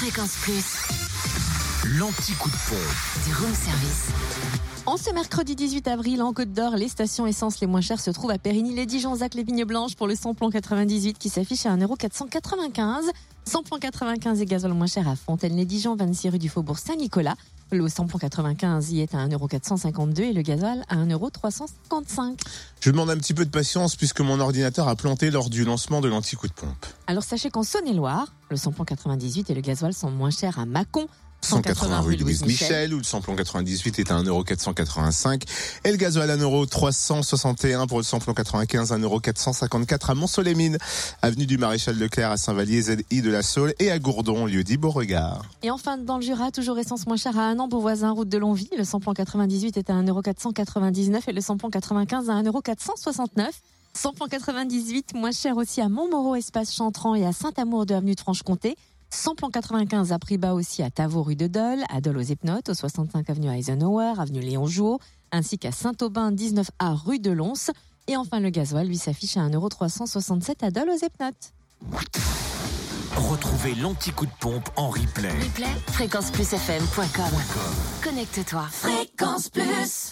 Fréquence Plus, L'anti-coup de pompe. du room service. En ce mercredi 18 avril, en Côte d'Or, les stations essence les moins chères se trouvent à Périgny, les Dijon, Zac, les Vignes Blanches pour le samplon 98 qui s'affiche à 1,495€. Samplon 95 et gasoil moins cher à Fontaine-les-Dijon, 26 rue du Faubourg Saint-Nicolas. Le samplon 95 y est à 1,452€ et le gasoil à 1,355€. Je demande un petit peu de patience puisque mon ordinateur a planté lors du lancement de l'anti-coup de pompe. Alors sachez qu'en Saône-et-Loire, le samplon 98 et le gasoil sont moins chers à Mâcon rue Louise Michel, où le samplon 98 est à 1,485€. Et le gasoil à 1,361€ pour le samplon 95, 1,454€ à Mont-Solémine, avenue du Maréchal Leclerc à Saint-Vallier, ZI de la Saule et à Gourdon, lieu-dit Beauregard. Et enfin, dans le Jura, toujours essence moins chère à Annan, voisin route de Longwy. Le samplon 98 est à 1,499€ et le samplon 95 à 1,469€. Samplon 98, moins cher aussi à Montmoreau, espace Chantran et à Saint-Amour de avenue de Franche-Comté. 100 plans 95 à prix bas aussi à Tavo rue de Dole, à Dole aux Epnotes, au 65 avenue Eisenhower, avenue Léon Jouot, ainsi qu'à Saint-Aubin 19A rue de Lons. Et enfin, le gasoil lui s'affiche à 1,367€ à Dole aux Epnotes. Retrouvez l'anti-coup de pompe en replay. Replay, fréquenceplusfm.com. Connecte-toi. Fréquence Plus